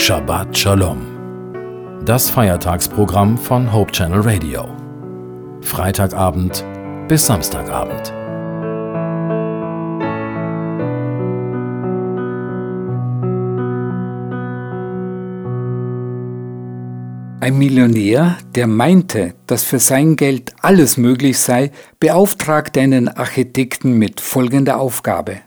Shabbat Shalom. Das Feiertagsprogramm von Hope Channel Radio. Freitagabend bis Samstagabend. Ein Millionär, der meinte, dass für sein Geld alles möglich sei, beauftragte einen Architekten mit folgender Aufgabe.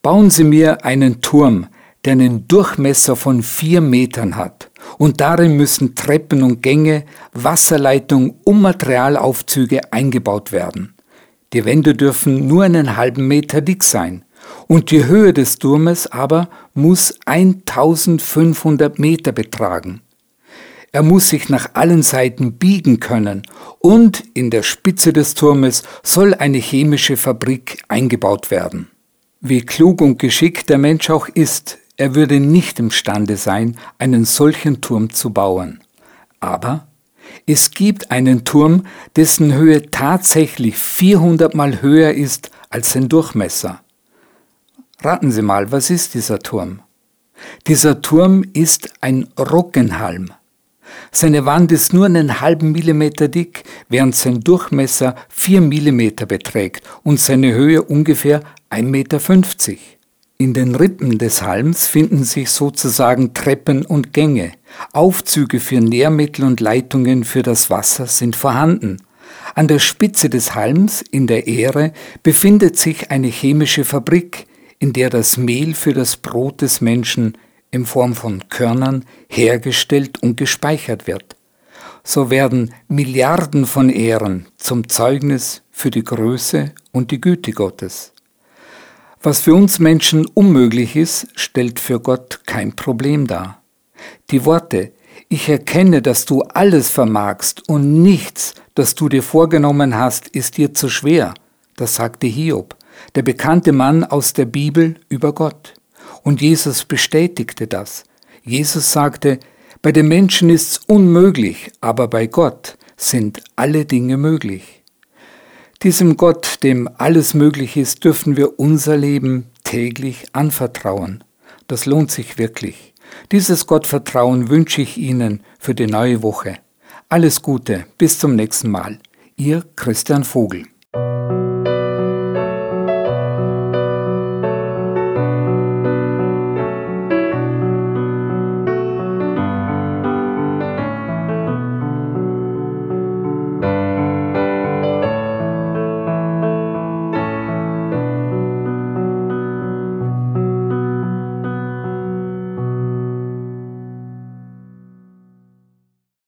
Bauen Sie mir einen Turm, der einen Durchmesser von vier Metern hat, und darin müssen Treppen und Gänge, Wasserleitungen und Materialaufzüge eingebaut werden. Die Wände dürfen nur einen halben Meter dick sein, und die Höhe des Turmes aber muss 1500 Meter betragen. Er muss sich nach allen Seiten biegen können und in der Spitze des Turmes soll eine chemische Fabrik eingebaut werden. Wie klug und geschickt der Mensch auch ist, er würde nicht imstande sein, einen solchen Turm zu bauen. Aber es gibt einen Turm, dessen Höhe tatsächlich 400 mal höher ist als sein Durchmesser. Raten Sie mal, was ist dieser Turm? Dieser Turm ist ein Roggenhalm. Seine Wand ist nur einen halben Millimeter dick, während sein Durchmesser vier Millimeter beträgt und seine Höhe ungefähr 1,50 Meter. In den Rippen des Halms finden sich sozusagen Treppen und Gänge. Aufzüge für Nährmittel und Leitungen für das Wasser sind vorhanden. An der Spitze des Halms in der Ähre befindet sich eine chemische Fabrik, in der das Mehl für das Brot des Menschen in Form von Körnern hergestellt und gespeichert wird. So werden Milliarden von Ehren zum Zeugnis für die Größe und die Güte Gottes. Was für uns Menschen unmöglich ist, stellt für Gott kein Problem dar. Die Worte, ich erkenne, dass du alles vermagst und nichts, das du dir vorgenommen hast, ist dir zu schwer, das sagte Hiob, der bekannte Mann aus der Bibel über Gott. Und Jesus bestätigte das. Jesus sagte, bei den Menschen ist's unmöglich, aber bei Gott sind alle Dinge möglich. Diesem Gott, dem alles möglich ist, dürfen wir unser Leben täglich anvertrauen. Das lohnt sich wirklich. Dieses Gottvertrauen wünsche ich Ihnen für die neue Woche. Alles Gute, bis zum nächsten Mal. Ihr Christian Vogel.